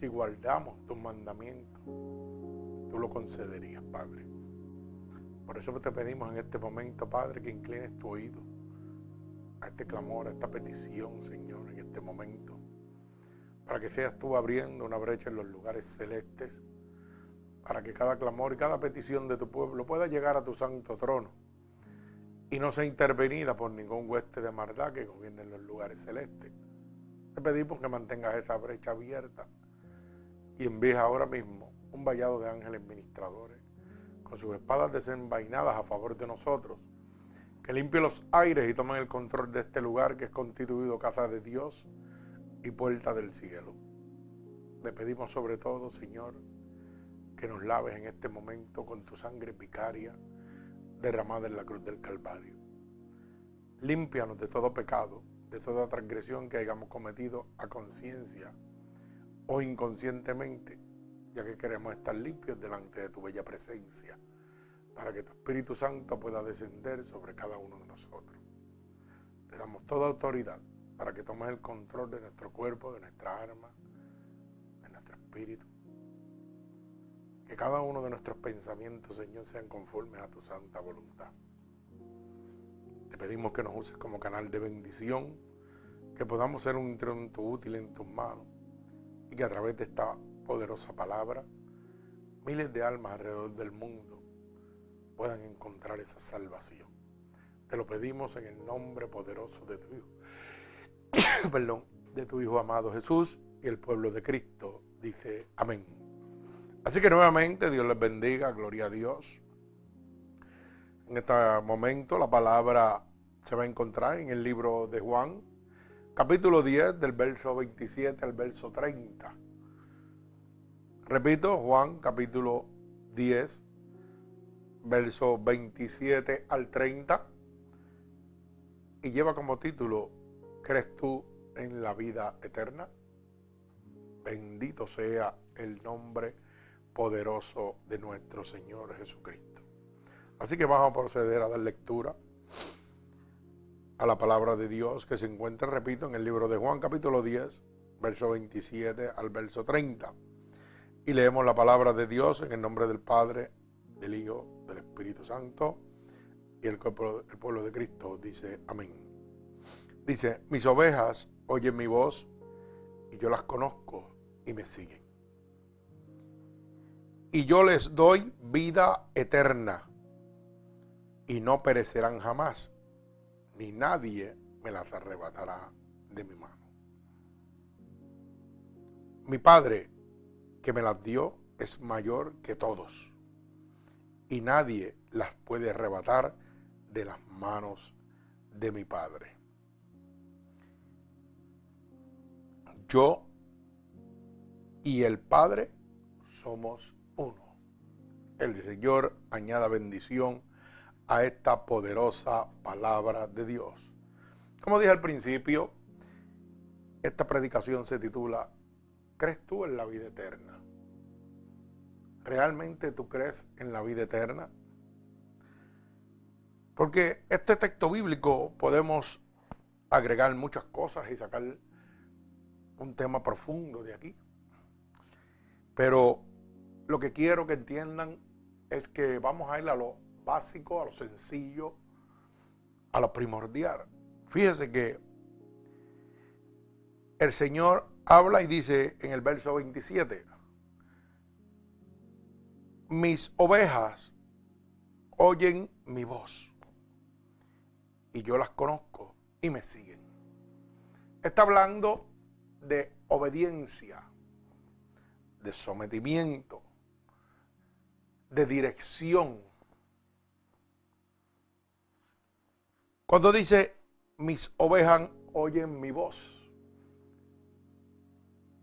si guardamos tus mandamientos, tú lo concederías, Padre. Por eso te pedimos en este momento, Padre, que inclines tu oído a este clamor, a esta petición, Señor, en este momento, para que seas tú abriendo una brecha en los lugares celestes, para que cada clamor y cada petición de tu pueblo pueda llegar a tu santo trono y no sea intervenida por ningún hueste de maldad que gobierne en los lugares celestes. Te pedimos que mantengas esa brecha abierta y envíes ahora mismo un vallado de ángeles ministradores con sus espadas desenvainadas a favor de nosotros que limpie los aires y tomen el control de este lugar que es constituido casa de Dios y puerta del cielo. Le pedimos sobre todo, Señor, que nos laves en este momento con tu sangre vicaria derramada en la cruz del Calvario. Límpianos de todo pecado, de toda transgresión que hayamos cometido a conciencia o inconscientemente, ya que queremos estar limpios delante de tu bella presencia para que tu Espíritu Santo pueda descender sobre cada uno de nosotros. Te damos toda autoridad para que tomes el control de nuestro cuerpo, de nuestra alma, de nuestro espíritu. Que cada uno de nuestros pensamientos, Señor, sean conformes a tu santa voluntad. Te pedimos que nos uses como canal de bendición, que podamos ser un instrumento útil en tus manos y que a través de esta poderosa palabra, miles de almas alrededor del mundo puedan encontrar esa salvación. Te lo pedimos en el nombre poderoso de tu Hijo, perdón, de tu Hijo amado Jesús y el pueblo de Cristo dice amén. Así que nuevamente Dios les bendiga, gloria a Dios. En este momento la palabra se va a encontrar en el libro de Juan, capítulo 10, del verso 27 al verso 30. Repito, Juan, capítulo 10, verso 27 al 30, y lleva como título, ¿crees tú en la vida eterna? Bendito sea el nombre poderoso de nuestro Señor Jesucristo. Así que vamos a proceder a dar lectura a la palabra de Dios que se encuentra, repito, en el libro de Juan capítulo 10, verso 27 al verso 30. Y leemos la palabra de Dios en el nombre del Padre, del Hijo, del Espíritu Santo y el pueblo, el pueblo de Cristo dice amén. Dice, mis ovejas oyen mi voz y yo las conozco y me siguen. Y yo les doy vida eterna y no perecerán jamás, ni nadie me las arrebatará de mi mano. Mi Padre que me las dio es mayor que todos y nadie las puede arrebatar de las manos de mi Padre. Yo y el Padre somos uno. El Señor añada bendición a esta poderosa palabra de Dios. Como dije al principio, esta predicación se titula ¿Crees tú en la vida eterna? ¿Realmente tú crees en la vida eterna? Porque este texto bíblico podemos agregar muchas cosas y sacar un tema profundo de aquí. Pero lo que quiero que entiendan es que vamos a ir a lo básico, a lo sencillo, a lo primordial. Fíjese que el Señor habla y dice en el verso 27, mis ovejas oyen mi voz y yo las conozco y me siguen. Está hablando de obediencia, de sometimiento, de dirección. Cuando dice mis ovejas oyen mi voz,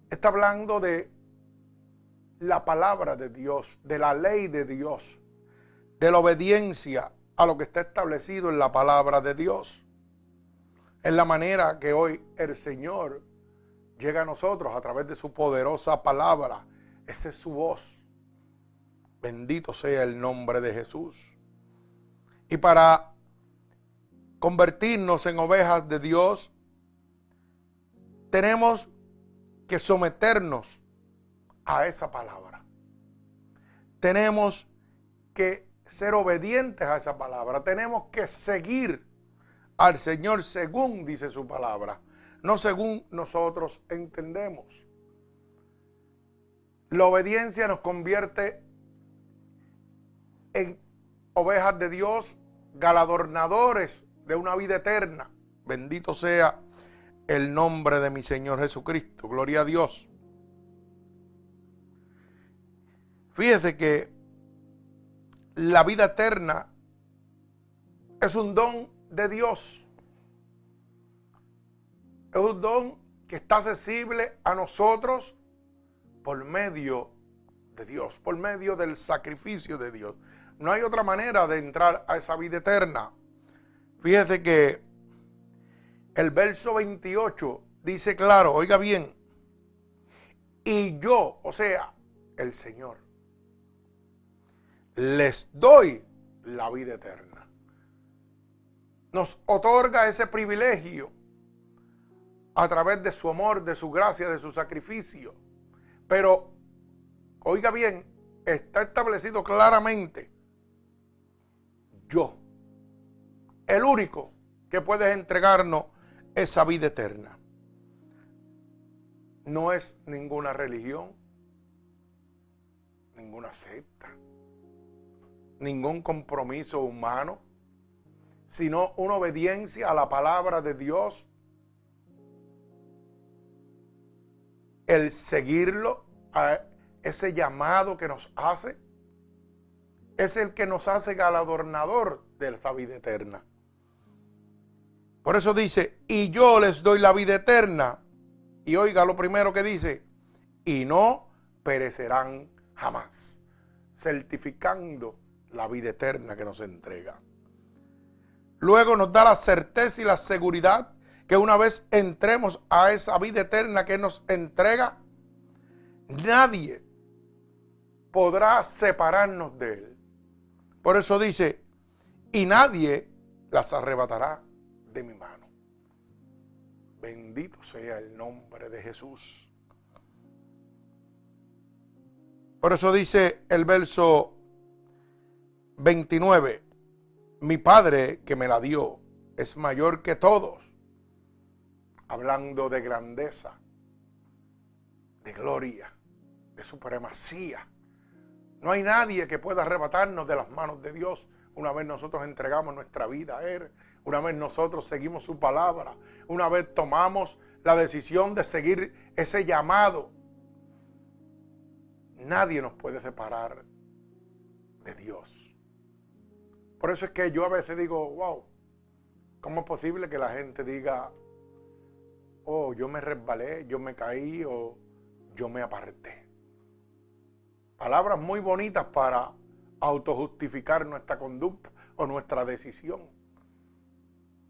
está hablando de la palabra de Dios, de la ley de Dios, de la obediencia a lo que está establecido en la palabra de Dios. Es la manera que hoy el Señor llega a nosotros a través de su poderosa palabra. Esa es su voz. Bendito sea el nombre de Jesús. Y para convertirnos en ovejas de Dios, tenemos que someternos a esa palabra. Tenemos que ser obedientes a esa palabra. Tenemos que seguir al Señor según dice su palabra, no según nosotros entendemos. La obediencia nos convierte en ovejas de Dios, galadornadores de una vida eterna. Bendito sea el nombre de mi Señor Jesucristo. Gloria a Dios. Fíjese que la vida eterna es un don de Dios. Es un don que está accesible a nosotros por medio de Dios, por medio del sacrificio de Dios. No hay otra manera de entrar a esa vida eterna. Fíjese que el verso 28 dice claro, oiga bien, y yo, o sea, el Señor, les doy la vida eterna. Nos otorga ese privilegio a través de su amor, de su gracia, de su sacrificio. Pero, oiga bien, está establecido claramente, yo, el único que puede entregarnos esa vida eterna. No es ninguna religión, ninguna secta ningún compromiso humano, sino una obediencia a la palabra de Dios, el seguirlo, a ese llamado que nos hace, es el que nos hace galadornador de la vida eterna. Por eso dice, y yo les doy la vida eterna. Y oiga lo primero que dice, y no perecerán jamás, certificando la vida eterna que nos entrega. Luego nos da la certeza y la seguridad que una vez entremos a esa vida eterna que nos entrega, nadie podrá separarnos de Él. Por eso dice, y nadie las arrebatará mi mano. Bendito sea el nombre de Jesús. Por eso dice el verso 29. Mi Padre que me la dio es mayor que todos. Hablando de grandeza, de gloria, de supremacía. No hay nadie que pueda arrebatarnos de las manos de Dios una vez nosotros entregamos nuestra vida a Él. Una vez nosotros seguimos su palabra. Una vez tomamos la decisión de seguir ese llamado. Nadie nos puede separar de Dios. Por eso es que yo a veces digo, wow, ¿cómo es posible que la gente diga, oh, yo me resbalé, yo me caí o yo me aparté? Palabras muy bonitas para autojustificar nuestra conducta o nuestra decisión.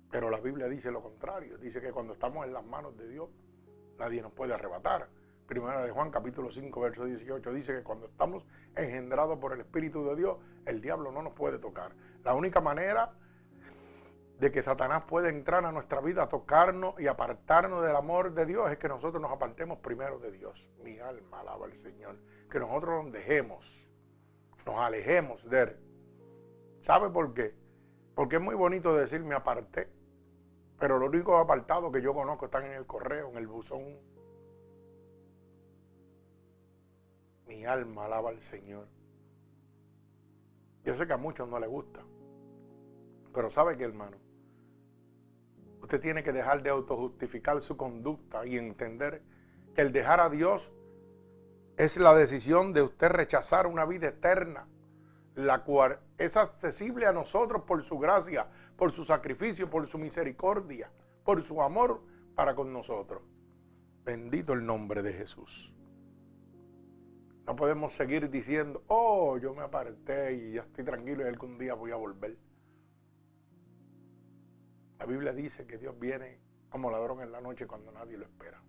Pero la Biblia dice lo contrario. Dice que cuando estamos en las manos de Dios, nadie nos puede arrebatar. Primera de Juan capítulo 5, verso 18 dice que cuando estamos engendrados por el Espíritu de Dios, el diablo no nos puede tocar. La única manera de que Satanás pueda entrar a nuestra vida, tocarnos y apartarnos del amor de Dios, es que nosotros nos apartemos primero de Dios. Mi alma alaba al Señor. Que nosotros nos dejemos, nos alejemos de Él. ¿Sabe por qué? Porque es muy bonito decir me aparté, pero los únicos apartados que yo conozco están en el correo, en el buzón. Mi alma alaba al Señor. Yo sé que a muchos no les gusta. Pero sabe que, hermano, usted tiene que dejar de autojustificar su conducta y entender que el dejar a Dios es la decisión de usted rechazar una vida eterna, la cual es accesible a nosotros por su gracia, por su sacrificio, por su misericordia, por su amor para con nosotros. Bendito el nombre de Jesús. No podemos seguir diciendo, oh, yo me aparté y ya estoy tranquilo y algún día voy a volver. La Biblia dice que Dios viene como ladrón en la noche cuando nadie lo espera.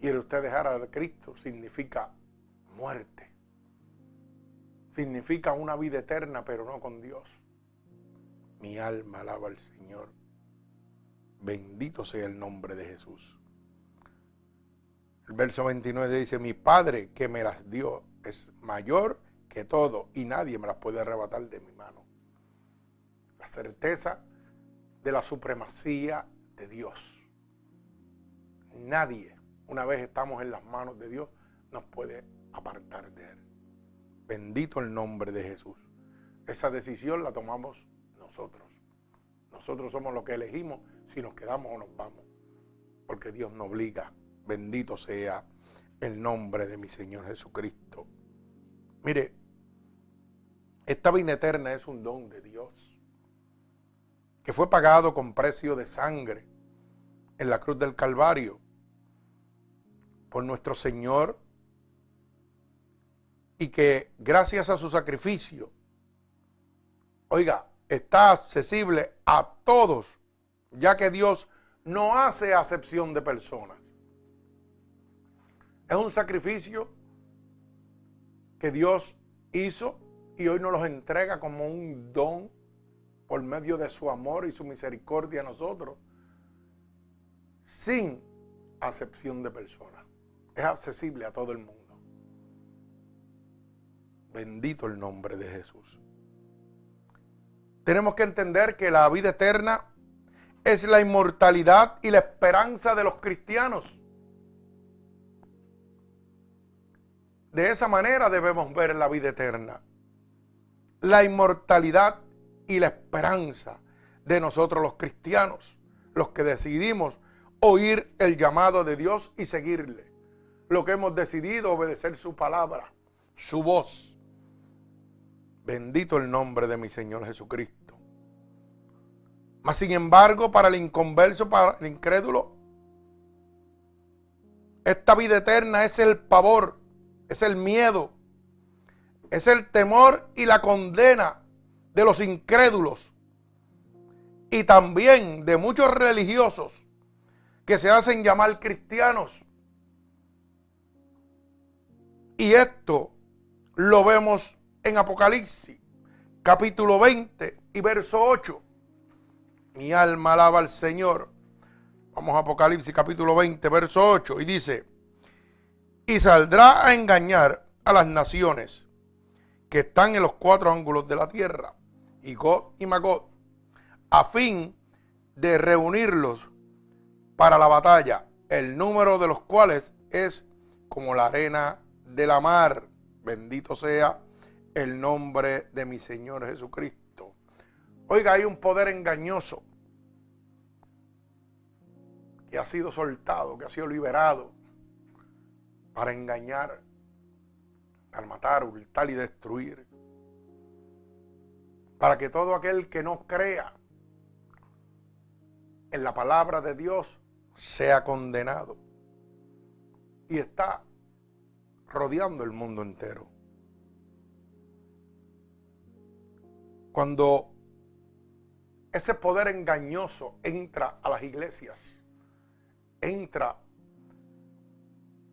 Y el usted dejar a Cristo significa muerte. Significa una vida eterna, pero no con Dios. Mi alma alaba al Señor. Bendito sea el nombre de Jesús. El verso 29 dice, mi Padre que me las dio es mayor que todo y nadie me las puede arrebatar de mi mano. La certeza de la supremacía de Dios. Nadie, una vez estamos en las manos de Dios, nos puede apartar de Él. Bendito el nombre de Jesús. Esa decisión la tomamos nosotros. Nosotros somos los que elegimos si nos quedamos o nos vamos. Porque Dios nos obliga. Bendito sea el nombre de mi Señor Jesucristo. Mire, esta vida eterna es un don de Dios que fue pagado con precio de sangre en la cruz del Calvario por nuestro Señor y que gracias a su sacrificio, oiga, está accesible a todos, ya que Dios no hace acepción de personas. Es un sacrificio que Dios hizo y hoy nos los entrega como un don por medio de su amor y su misericordia a nosotros, sin acepción de personas. Es accesible a todo el mundo. Bendito el nombre de Jesús. Tenemos que entender que la vida eterna es la inmortalidad y la esperanza de los cristianos. De esa manera debemos ver la vida eterna. La inmortalidad y la esperanza de nosotros los cristianos, los que decidimos oír el llamado de Dios y seguirle. Lo que hemos decidido obedecer su palabra, su voz. Bendito el nombre de mi Señor Jesucristo. Mas sin embargo, para el inconverso, para el incrédulo, esta vida eterna es el pavor, es el miedo, es el temor y la condena de los incrédulos y también de muchos religiosos que se hacen llamar cristianos. Y esto lo vemos en Apocalipsis, capítulo 20 y verso 8. Mi alma alaba al Señor. Vamos a Apocalipsis capítulo 20, verso 8. Y dice, y saldrá a engañar a las naciones que están en los cuatro ángulos de la tierra, y God y Magod, a fin de reunirlos para la batalla, el número de los cuales es como la arena de la mar. Bendito sea el nombre de mi Señor Jesucristo. Oiga, hay un poder engañoso que ha sido soltado, que ha sido liberado para engañar, para matar, hurtar y destruir. Para que todo aquel que no crea en la palabra de Dios sea condenado. Y está rodeando el mundo entero. Cuando ese poder engañoso entra a las iglesias, entra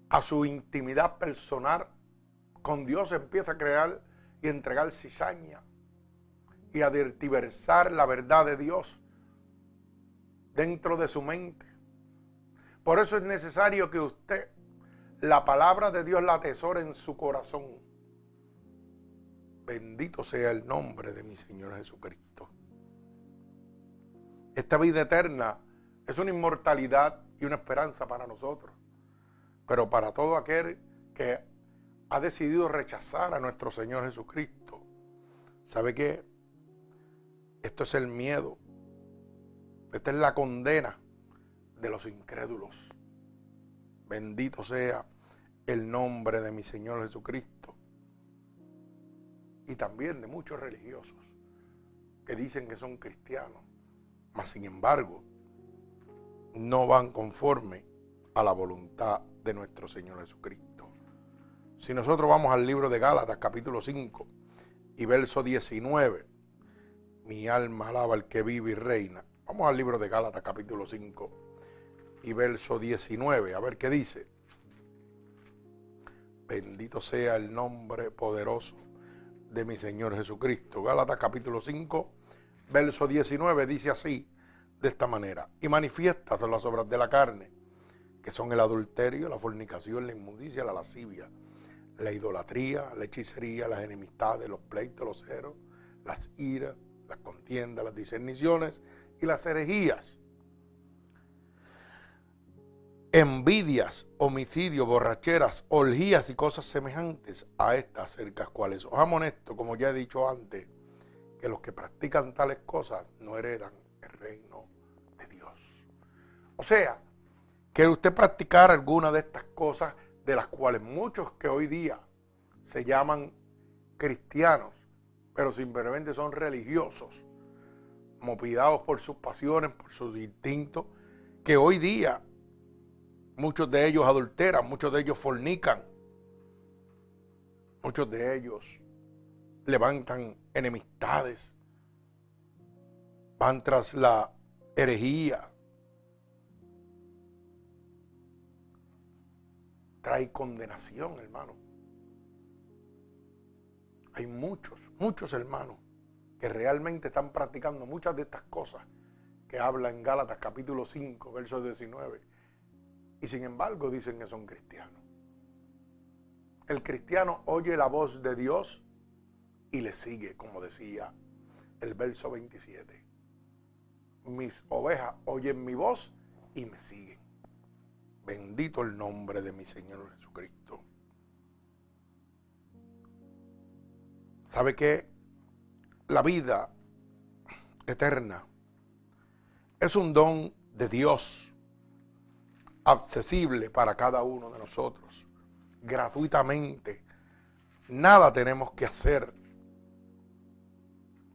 a su intimidad personal, con Dios empieza a crear y entregar cizaña y a diversar la verdad de Dios dentro de su mente. Por eso es necesario que usted la palabra de Dios la atesore en su corazón Bendito sea el nombre de mi Señor Jesucristo. Esta vida eterna es una inmortalidad y una esperanza para nosotros. Pero para todo aquel que ha decidido rechazar a nuestro Señor Jesucristo, ¿sabe qué? Esto es el miedo. Esta es la condena de los incrédulos. Bendito sea el nombre de mi Señor Jesucristo y también de muchos religiosos que dicen que son cristianos, mas sin embargo no van conforme a la voluntad de nuestro Señor Jesucristo. Si nosotros vamos al libro de Gálatas capítulo 5 y verso 19, mi alma alaba al que vive y reina. Vamos al libro de Gálatas capítulo 5 y verso 19, a ver qué dice. Bendito sea el nombre poderoso de mi Señor Jesucristo. Gálatas capítulo 5, verso 19 dice así, de esta manera, y manifiestas las obras de la carne, que son el adulterio, la fornicación, la inmundicia, la lascivia, la idolatría, la hechicería, las enemistades, los pleitos, los ceros, las iras, las contiendas, las discerniciones y las herejías. Envidias, homicidios, borracheras, orgías y cosas semejantes a estas acerca cuales os amo esto, como ya he dicho antes, que los que practican tales cosas no heredan el reino de Dios. O sea, que usted practicar alguna de estas cosas de las cuales muchos que hoy día se llaman cristianos, pero simplemente son religiosos, movidados por sus pasiones, por sus instintos, que hoy día muchos de ellos adulteran, muchos de ellos fornican, muchos de ellos levantan enemistades, van tras la herejía, trae condenación, hermano. Hay muchos, muchos hermanos que realmente están practicando muchas de estas cosas que habla en Gálatas capítulo 5, verso 19. Y sin embargo dicen que son cristianos. El cristiano oye la voz de Dios y le sigue, como decía el verso 27. Mis ovejas oyen mi voz y me siguen. Bendito el nombre de mi Señor Jesucristo. ¿Sabe que La vida eterna es un don de Dios, accesible para cada uno de nosotros, gratuitamente. Nada tenemos que hacer,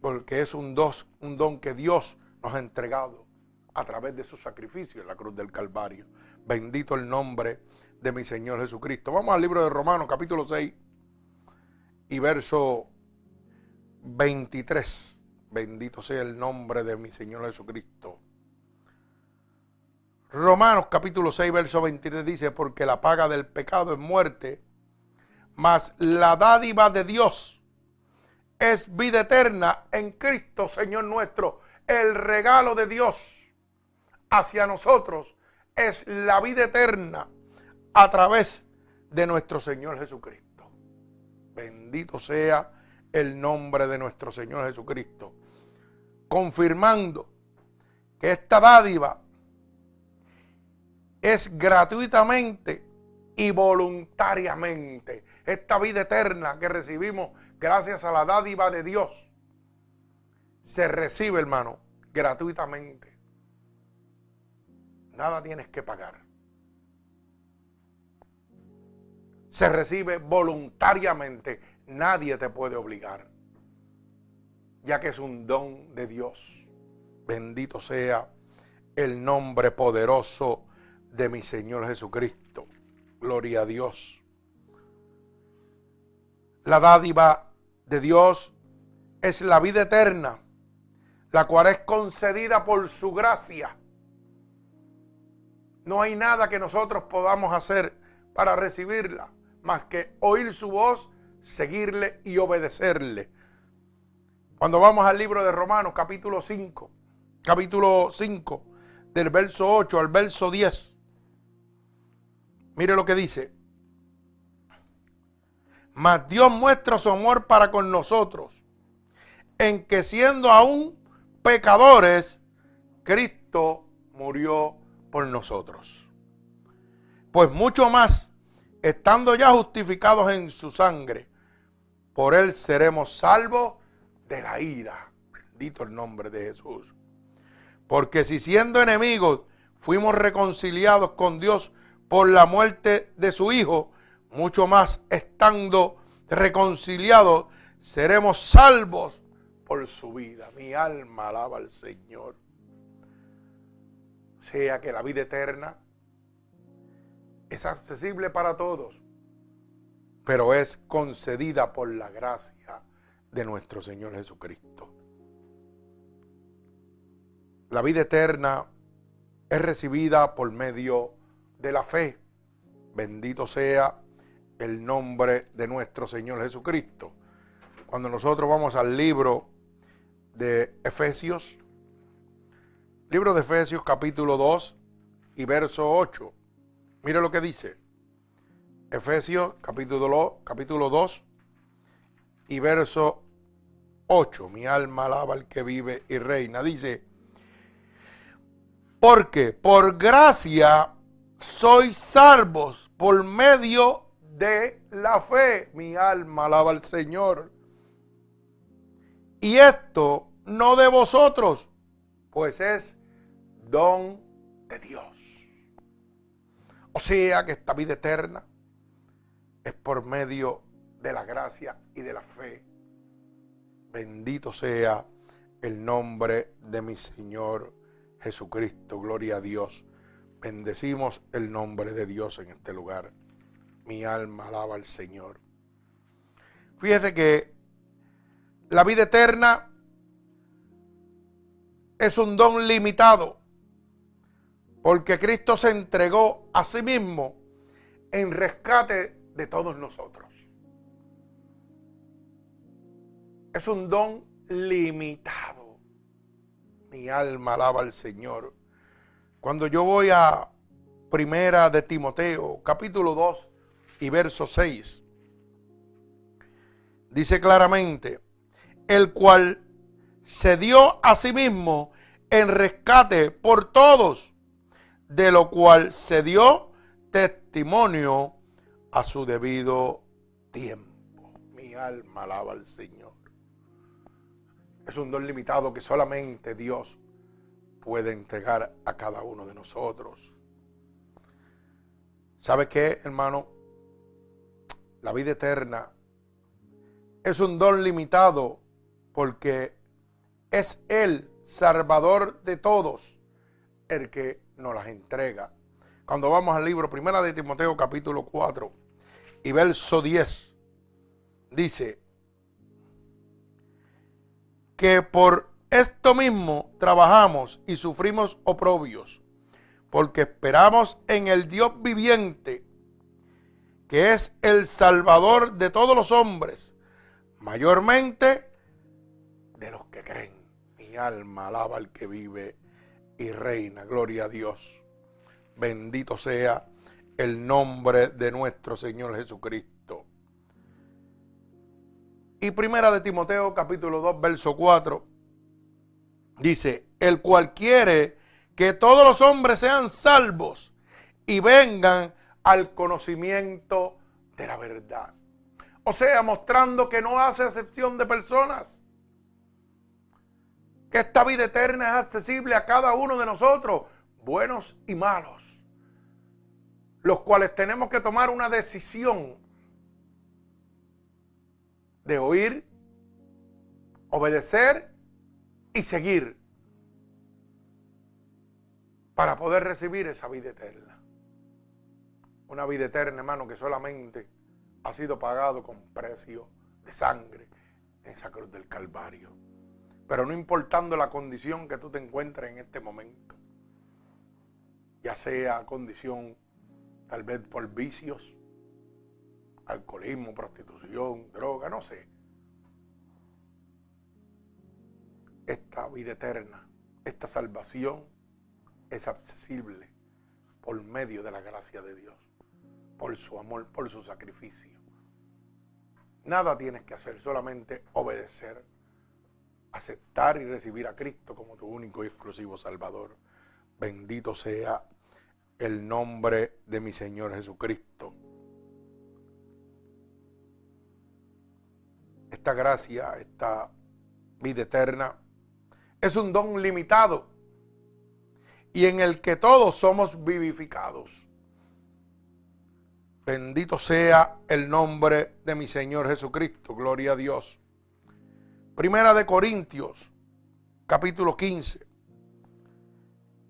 porque es un, don que Dios nos ha entregado a través de su sacrificio en la cruz del Calvario. Bendito el nombre de mi Señor Jesucristo. Vamos al libro de Romanos capítulo 6 y verso 23. Bendito sea el nombre de mi Señor Jesucristo. Romanos capítulo 6, verso 23 dice, porque la paga del pecado es muerte, mas la dádiva de Dios es vida eterna en Cristo, Señor nuestro. El regalo de Dios hacia nosotros es la vida eterna a través de nuestro Señor Jesucristo. Bendito sea el nombre de nuestro Señor Jesucristo. Confirmando que esta dádiva es gratuitamente y voluntariamente. Esta vida eterna que recibimos gracias a la dádiva de Dios se recibe, hermano, gratuitamente. Nada tienes que pagar. Se recibe voluntariamente. Nadie te puede obligar. Ya que es un don de Dios. Bendito sea el nombre poderoso de mi Señor Jesucristo. Gloria a Dios. La dádiva de Dios es la vida eterna, la cual es concedida por su gracia no hay nada que nosotros podamos hacer para recibirla, más que oír su voz, seguirle y obedecerle. Cuando vamos al libro de Romanos, capítulo 5, capítulo 5, del verso 8 al verso 10, mire lo que dice. Mas Dios muestra su amor para con nosotros, en que siendo aún pecadores, Cristo murió por nosotros. Pues mucho más, estando ya justificados en su sangre, por él seremos salvos de la ira. Bendito el nombre de Jesús. Porque si siendo enemigos fuimos reconciliados con Dios por la muerte de su Hijo, mucho más estando reconciliados seremos salvos por su vida. Mi alma alaba al Señor sea que la vida eterna es accesible para todos, pero es concedida por la gracia de nuestro Señor Jesucristo. La vida eterna es recibida por medio de la fe. Bendito sea el nombre de nuestro Señor Jesucristo. Cuando nosotros vamos al libro de Efesios, Libro de Efesios capítulo 2 y verso 8. Mire lo que dice. Efesios capítulo, capítulo 2 y verso 8. Mi alma alaba al que vive y reina. Dice, porque por gracia sois salvos por medio de la fe. Mi alma alaba al Señor. Y esto no de vosotros, pues es don de Dios. O sea que esta vida eterna es por medio de la gracia y de la fe. Bendito sea el nombre de mi Señor Jesucristo. Gloria a Dios. Bendecimos el nombre de Dios en este lugar. Mi alma alaba al Señor. Fíjese que la vida eterna es un don limitado porque Cristo se entregó a sí mismo en rescate de todos nosotros. Es un don limitado. Mi alma alaba al Señor. Cuando yo voy a Primera de Timoteo, capítulo 2 y verso 6, dice claramente, el cual se dio a sí mismo en rescate por todos, de lo cual se dio testimonio a su debido tiempo. Mi alma alaba al Señor. Es un don limitado que solamente Dios puede entregar a cada uno de nosotros. ¿Sabe qué, hermano? La vida eterna es un don limitado porque es el Salvador de todos el que nos las entrega. Cuando vamos al libro Primera de Timoteo capítulo 4 y verso 10, dice que por esto mismo trabajamos y sufrimos oprobios, porque esperamos en el Dios viviente, que es el Salvador de todos los hombres, mayormente de los que creen. Mi alma alaba al que vive y reina. Gloria a Dios. Bendito sea el nombre de nuestro Señor Jesucristo. Y primera de Timoteo capítulo 2 verso 4 dice, el cual quiere que todos los hombres sean salvos y vengan al conocimiento de la verdad. O sea, mostrando que no hace excepción de personas que esta vida eterna es accesible a cada uno de nosotros, buenos y malos, los cuales tenemos que tomar una decisión de oír, obedecer y seguir para poder recibir esa vida eterna. Una vida eterna, hermano, que solamente ha sido pagado con precio de sangre en esa cruz del Calvario pero no importando la condición que tú te encuentres en este momento, ya sea condición tal vez por vicios, alcoholismo, prostitución, droga, no sé. Esta vida eterna, esta salvación es accesible por medio de la gracia de Dios, por su amor, por su sacrificio. Nada tienes que hacer, solamente obedecer aceptar y recibir a Cristo como tu único y exclusivo Salvador. Bendito sea el nombre de mi Señor Jesucristo. Esta gracia, esta vida eterna, es un don limitado y en el que todos somos vivificados. Bendito sea el nombre de mi Señor Jesucristo. Gloria a Dios. Primera de Corintios, capítulo 15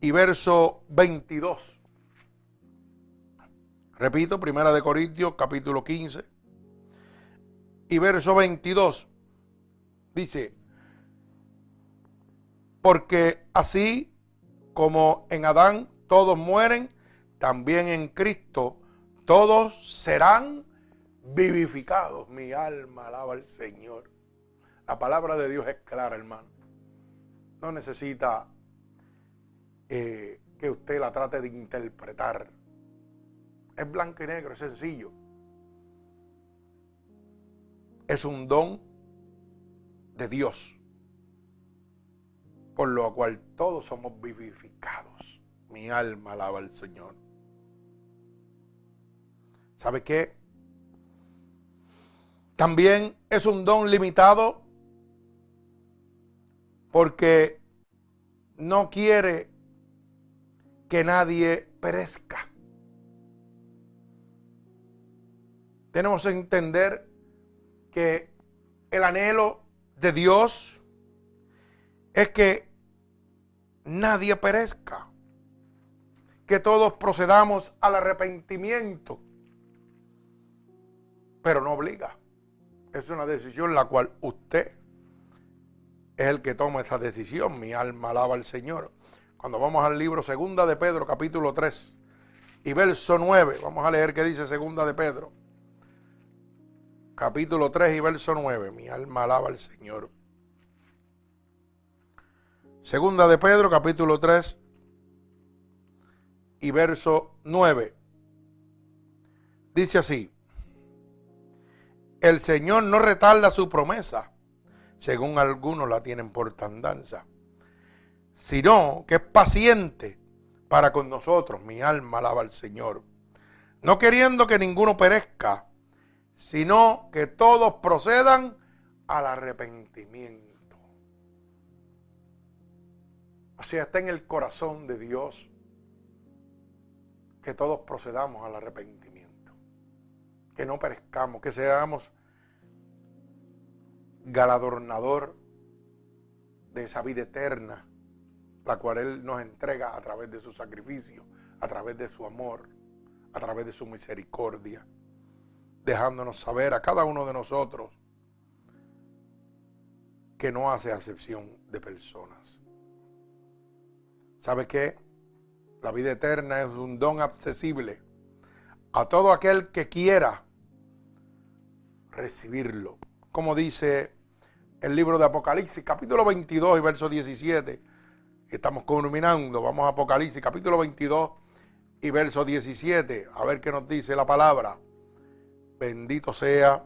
y verso 22. Repito, Primera de Corintios, capítulo 15 y verso 22. Dice, porque así como en Adán todos mueren, también en Cristo todos serán vivificados. Mi alma alaba al Señor. La palabra de Dios es clara, hermano. No necesita eh, que usted la trate de interpretar. Es blanco y negro, es sencillo. Es un don de Dios, por lo cual todos somos vivificados. Mi alma alaba al Señor. ¿Sabe qué? También es un don limitado porque no quiere que nadie perezca. Tenemos que entender que el anhelo de Dios es que nadie perezca, que todos procedamos al arrepentimiento, pero no obliga. Es una decisión la cual usted es el que toma esa decisión. Mi alma alaba al Señor. Cuando vamos al libro Segunda de Pedro, capítulo 3 y verso 9, vamos a leer qué dice Segunda de Pedro. Capítulo 3 y verso 9. Mi alma alaba al Señor. Segunda de Pedro, capítulo 3 y verso 9. Dice así, el Señor no retarda su promesa, según algunos la tienen por tandanza, sino que es paciente para con nosotros. Mi alma alaba al Señor, no queriendo que ninguno perezca, sino que todos procedan al arrepentimiento. O sea, está en el corazón de Dios que todos procedamos al arrepentimiento que no perezcamos, que seamos galadornador de esa vida eterna, la cual Él nos entrega a través de su sacrificio, a través de su amor, a través de su misericordia, dejándonos saber a cada uno de nosotros que no hace acepción de personas. ¿Sabe qué? La vida eterna es un don accesible a todo aquel que quiera recibirlo. Como dice el libro de Apocalipsis, capítulo 22 y verso 17. Estamos culminando, vamos a Apocalipsis, capítulo 22 y verso 17. A ver qué nos dice la palabra. Bendito sea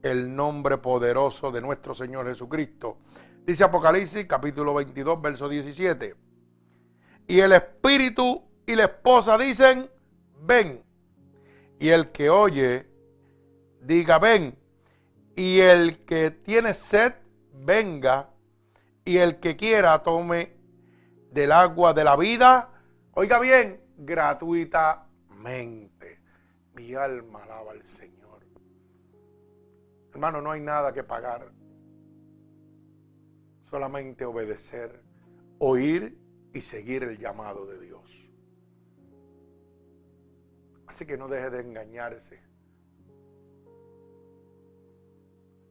el nombre poderoso de nuestro Señor Jesucristo. Dice Apocalipsis, capítulo 22, verso 17. Y el espíritu y la esposa dicen, ven. Y el que oye, diga, ven. Y el que tiene sed, venga. Y el que quiera, tome del agua de la vida. Oiga bien, gratuitamente. Mi alma alaba al Señor. Hermano, no hay nada que pagar. Solamente obedecer, oír y seguir el llamado de Dios. Así que no deje de engañarse.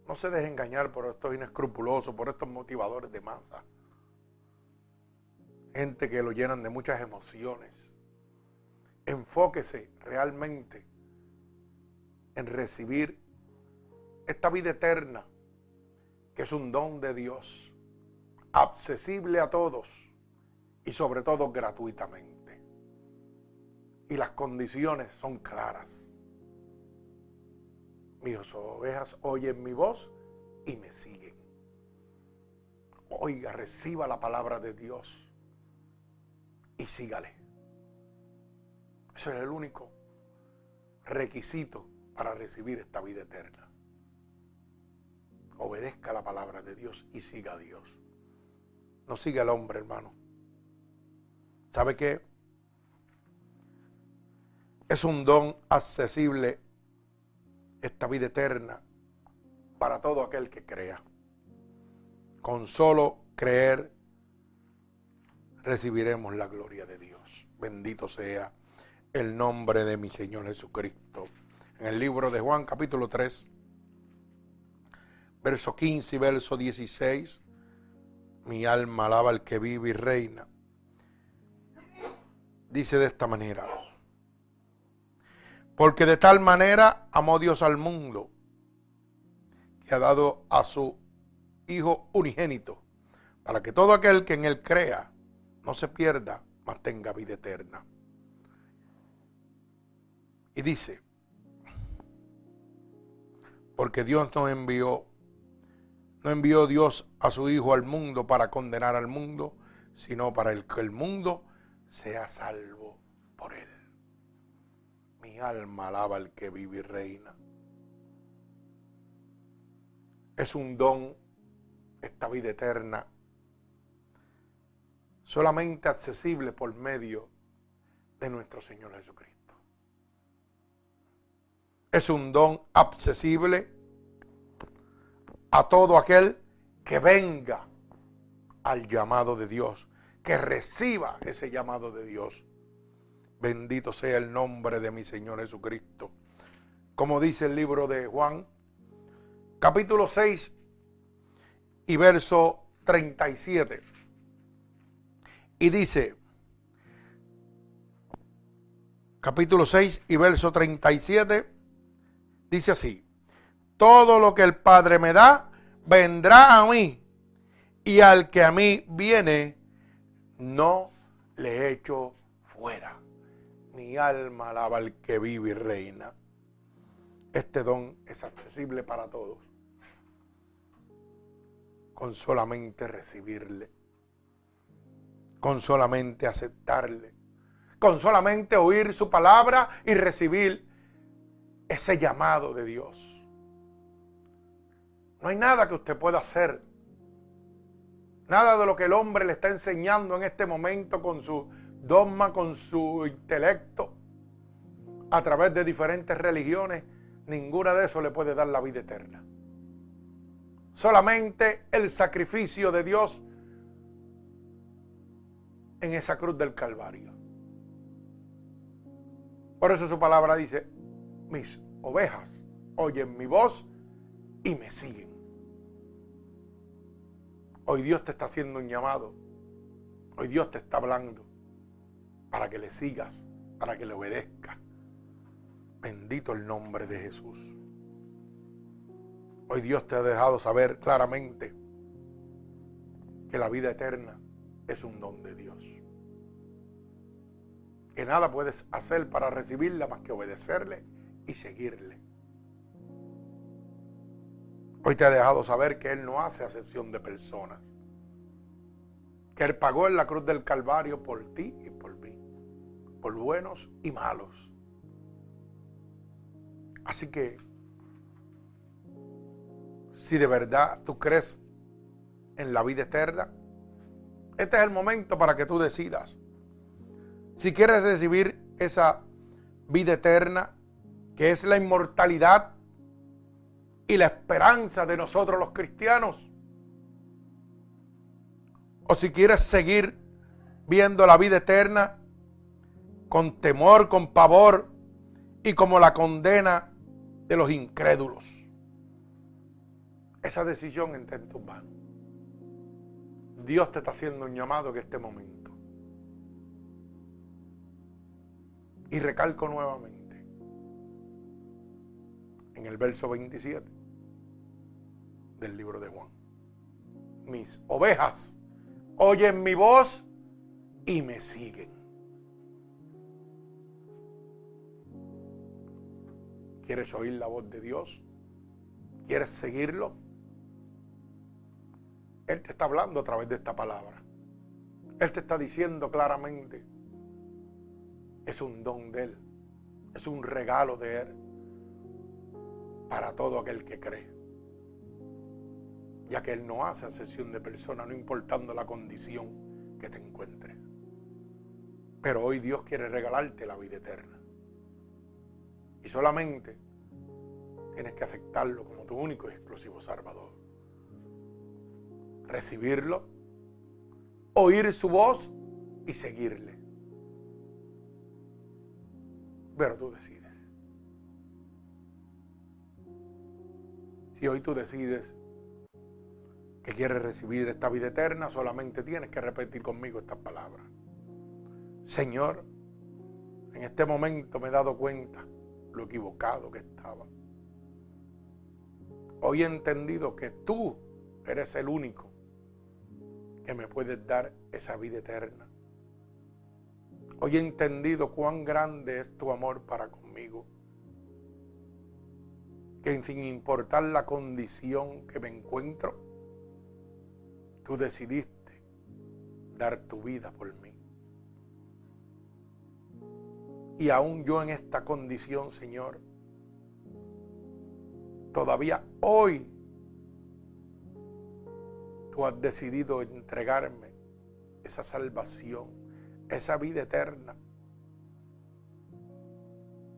No se deje engañar por estos inescrupulosos, por estos motivadores de masa. Gente que lo llenan de muchas emociones. Enfóquese realmente en recibir esta vida eterna, que es un don de Dios, accesible a todos y sobre todo gratuitamente y las condiciones son claras. Mis ovejas oyen mi voz y me siguen. Oiga, reciba la palabra de Dios y sígale. Ese es el único requisito para recibir esta vida eterna. Obedezca la palabra de Dios y siga a Dios. No siga al hombre, hermano. ¿Sabe qué? Es un don accesible esta vida eterna para todo aquel que crea. Con solo creer recibiremos la gloria de Dios. Bendito sea el nombre de mi Señor Jesucristo. En el libro de Juan capítulo 3, verso 15 y verso 16, mi alma alaba al que vive y reina. Dice de esta manera, porque de tal manera amó Dios al mundo que ha dado a su Hijo unigénito, para que todo aquel que en Él crea no se pierda, mas tenga vida eterna. Y dice, porque Dios no envió, no envió Dios a su Hijo al mundo para condenar al mundo, sino para el que el mundo sea salvo por él. Mi alma alaba al que vive y reina. Es un don esta vida eterna, solamente accesible por medio de nuestro Señor Jesucristo es un don accesible a todo aquel que venga al llamado de Dios, que reciba ese llamado de Dios. Bendito sea el nombre de mi Señor Jesucristo. Como dice el libro de Juan, capítulo 6 y verso 37. Y dice, capítulo 6 y verso 37, Dice así, todo lo que el Padre me da, vendrá a mí. Y al que a mí viene, no le echo fuera. Mi alma alaba al que vive y reina. Este don es accesible para todos. Con solamente recibirle. Con solamente aceptarle. Con solamente oír su palabra y recibir ese llamado de Dios. No hay nada que usted pueda hacer. Nada de lo que el hombre le está enseñando en este momento con su dogma, con su intelecto, a través de diferentes religiones. Ninguna de eso le puede dar la vida eterna. Solamente el sacrificio de Dios en esa cruz del Calvario. Por eso su palabra dice, mis ovejas oyen mi voz y me siguen. Hoy Dios te está haciendo un llamado. Hoy Dios te está hablando para que le sigas, para que le obedezcas. Bendito el nombre de Jesús. Hoy Dios te ha dejado saber claramente que la vida eterna es un don de Dios. Que nada puedes hacer para recibirla más que obedecerle y seguirle. Hoy te ha dejado saber que Él no hace acepción de personas. Que Él pagó en la cruz del Calvario por ti y por mí. Por buenos y malos. Así que, si de verdad tú crees en la vida eterna, este es el momento para que tú decidas. Si quieres recibir esa vida eterna, que es la inmortalidad y la esperanza de nosotros los cristianos. O si quieres seguir viendo la vida eterna con temor, con pavor y como la condena de los incrédulos. Esa decisión está en tus. Dios te está haciendo un llamado en este momento. Y recalco nuevamente en el verso 27 del libro de Juan. Mis ovejas oyen mi voz y me siguen. ¿Quieres oír la voz de Dios? ¿Quieres seguirlo? Él te está hablando a través de esta palabra. Él te está diciendo claramente, es un don de Él, es un regalo de Él para todo aquel que cree. Ya que Él no hace asesión de personas, no importando la condición que te encuentres. Pero hoy Dios quiere regalarte la vida eterna. Y solamente tienes que aceptarlo como tu único y exclusivo Salvador. Recibirlo, oír su voz y seguirle. Pero tú decides. Si hoy tú decides que quieres recibir esta vida eterna, solamente tienes que repetir conmigo estas palabras. Señor, en este momento me he dado cuenta lo equivocado que estaba. Hoy he entendido que tú eres el único que me puedes dar esa vida eterna. Hoy he entendido cuán grande es tu amor para conmigo. Que sin importar la condición que me encuentro, tú decidiste dar tu vida por mí. Y aún yo en esta condición, Señor, todavía hoy tú has decidido entregarme esa salvación, esa vida eterna,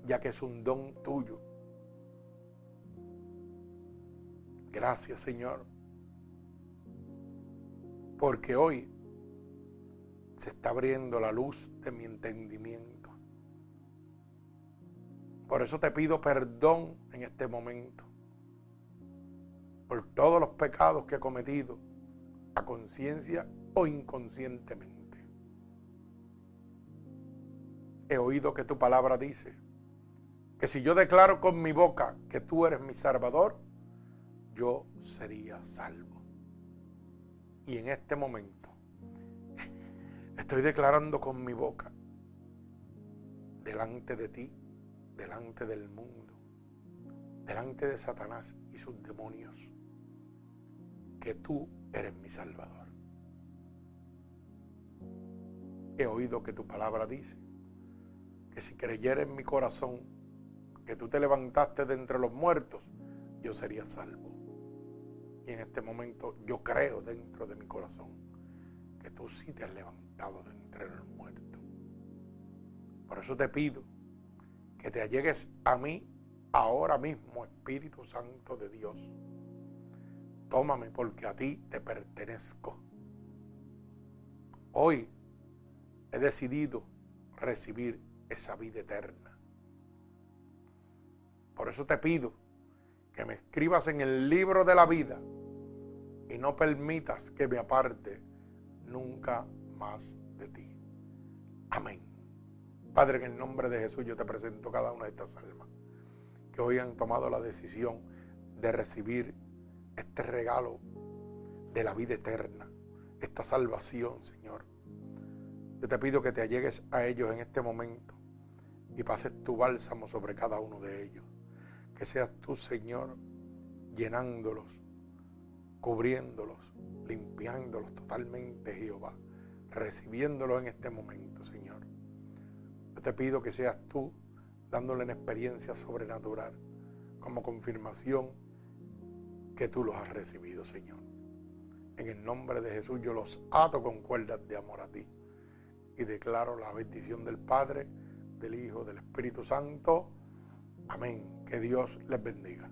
ya que es un don tuyo. Gracias, Señor, porque hoy se está abriendo la luz de mi entendimiento. Por eso te pido perdón en este momento por todos los pecados que he cometido a conciencia o inconscientemente. He oído que tu palabra dice que si yo declaro con mi boca que tú eres mi Salvador, yo sería salvo. Y en este momento estoy declarando con mi boca delante de ti, delante del mundo, delante de Satanás y sus demonios, que tú eres mi Salvador. He oído que tu palabra dice que si creyera en mi corazón que tú te levantaste de entre los muertos, yo sería salvo. Y en este momento yo creo dentro de mi corazón que tú sí te has levantado de entre los muertos. Por eso te pido que te allegues a mí ahora mismo, Espíritu Santo de Dios Tómame porque a ti te pertenezco. Hoy he decidido recibir esa vida eterna. Por eso te pido que me escribas en el libro de la vida y no permitas que me aparte nunca más de ti. Amén. Padre, en el nombre de Jesús yo te presento cada una de estas almas que hoy han tomado la decisión de recibir este regalo de la vida eterna, esta salvación, Señor. Yo te pido que te allegues a ellos en este momento y pases tu bálsamo sobre cada uno de ellos. Que seas tú, Señor, llenándolos, cubriéndolos, limpiándolos totalmente, Jehová, recibiéndolos en este momento, Señor. Yo te pido que seas tú dándole una experiencia sobrenatural como confirmación que tú los has recibido, Señor. En el nombre de Jesús yo los ato con cuerdas de amor a ti y declaro la bendición del Padre, del Hijo, del Espíritu Santo. Amén. Que Dios les bendiga.